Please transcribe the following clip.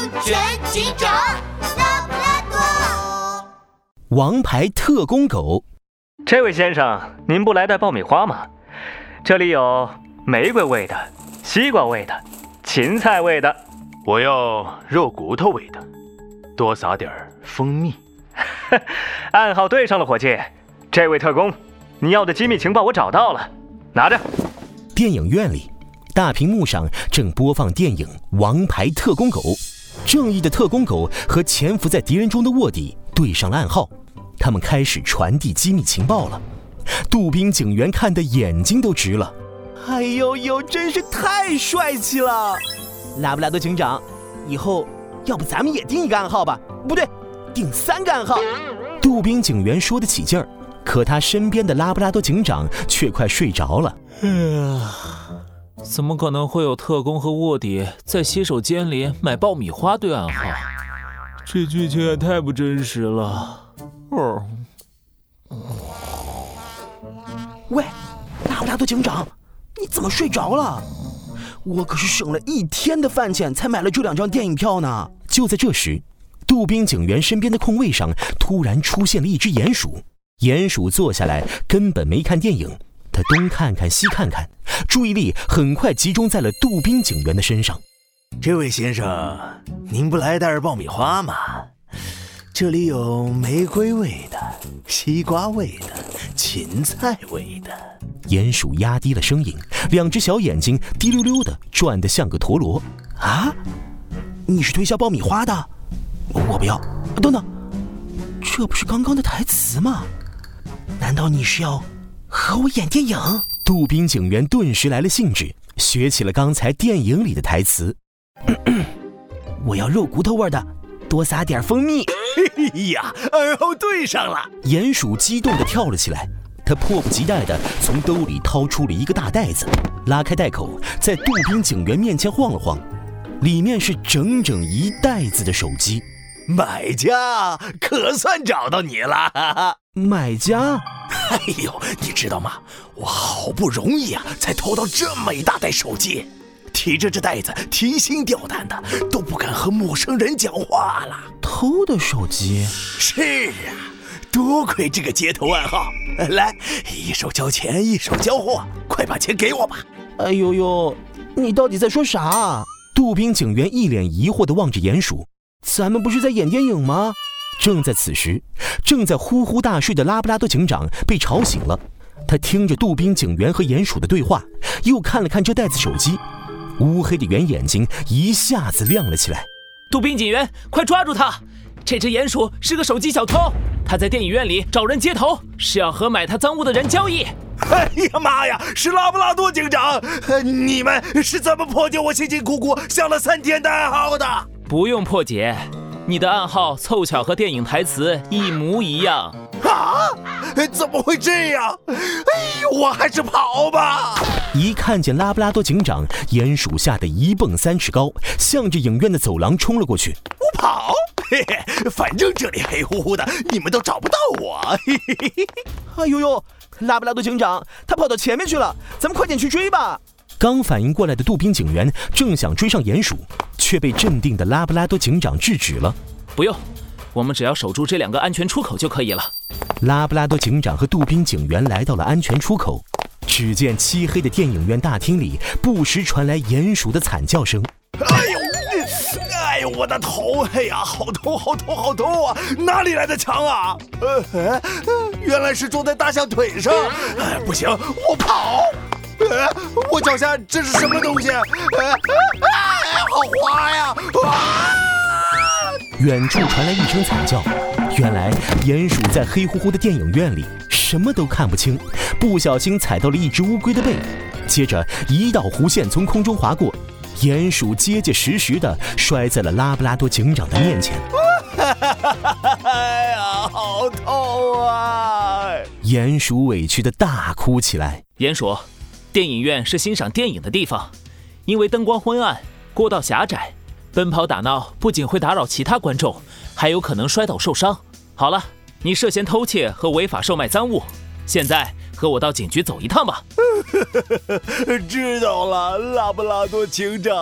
安全警长拉布拉多，王牌特工狗。这位先生，您不来袋爆米花吗？这里有玫瑰味的、西瓜味的、芹菜味的。我要肉骨头味的，多撒点蜂蜜。暗号对上了，伙计。这位特工，你要的机密情报我找到了，拿着。电影院里，大屏幕上正播放电影《王牌特工狗》，正义的特工狗和潜伏在敌人中的卧底对上了暗号，他们开始传递机密情报了。杜宾警员看得眼睛都直了，哎呦呦，真是太帅气了！拉布拉多警长，以后要不咱们也定一个暗号吧？不对，定三个暗号。杜宾警员说得起劲儿，可他身边的拉布拉多警长却快睡着了。哎呀，怎么可能会有特工和卧底在洗手间里买爆米花对暗号？这剧情也太不真实了。哦，喂，拉布拉多警长，你怎么睡着了？我可是省了一天的饭钱才买了这两张电影票呢。就在这时，杜宾警员身边的空位上突然出现了一只鼹鼠。鼹鼠坐下来，根本没看电影，他东看看西看看，注意力很快集中在了杜宾警员的身上。这位先生，您不来袋爆米花吗？这里有玫瑰味的、西瓜味的、芹菜味的。鼹鼠压低了声音，两只小眼睛滴溜溜的转得像个陀螺。啊，你是推销爆米花的？我不要。等等，这不是刚刚的台词吗？难道你是要和我演电影？杜宾警员顿时来了兴致，学起了刚才电影里的台词。我要肉骨头味的，多撒点蜂蜜。哎呀，耳后对上了！鼹鼠激动地跳了起来。他迫不及待地从兜里掏出了一个大袋子，拉开袋口，在杜宾警员面前晃了晃，里面是整整一袋子的手机。买家可算找到你了，买家。哎呦，你知道吗？我好不容易啊，才偷到这么一大袋手机，提着这袋子提心吊胆的，都不敢和陌生人讲话了。偷的手机？是啊，多亏这个接头暗号。来，一手交钱，一手交货，快把钱给我吧！哎呦呦，你到底在说啥？杜宾警员一脸疑惑地望着鼹鼠。咱们不是在演电影吗？正在此时，正在呼呼大睡的拉布拉多警长被吵醒了。他听着杜宾警员和鼹鼠的对话，又看了看这袋子手机，乌黑的圆眼睛一下子亮了起来。杜宾警员，快抓住他！这只鼹鼠是个手机小偷，他在电影院里找人接头，是要和买他赃物的人交易。哎呀妈呀，是拉布拉多警长！你们是怎么破解我辛辛苦苦想了三天的暗号的？不用破解，你的暗号凑巧和电影台词一模一样。啊？怎么会这样？哎呦，我还是跑吧！一看见拉布拉多警长，鼹鼠吓得一蹦三尺高，向着影院的走廊冲了过去。我跑。嘿嘿，反正这里黑乎乎的，你们都找不到我。嘿嘿嘿嘿。哎呦呦，拉布拉多警长，他跑到前面去了，咱们快点去追吧。刚反应过来的杜宾警员正想追上鼹鼠，却被镇定的拉布拉多警长制止了。不用，我们只要守住这两个安全出口就可以了。拉布拉多警长和杜宾警员来到了安全出口，只见漆黑的电影院大厅里不时传来鼹鼠的惨叫声。哎呦！哎呦，我的头！哎呀，好痛，好痛，好痛啊！哪里来的墙啊？呃，原来是装在大象腿上。哎，不行，我跑！呃，我脚下这是什么东西？呃，好滑呀！啊！远处传来一声惨叫，原来鼹鼠在黑乎乎的电影院里什么都看不清，不小心踩到了一只乌龟的背，接着一道弧线从空中划过。鼹鼠结结实实的摔在了拉布拉多警长的面前。哎呀，好痛啊！鼹鼠委屈的大哭起来。鼹鼠，电影院是欣赏电影的地方，因为灯光昏暗、过道狭窄，奔跑打闹不仅会打扰其他观众，还有可能摔倒受伤。好了，你涉嫌偷窃和违法售卖赃物，现在。和我到警局走一趟吧。知道了，拉布拉多警长。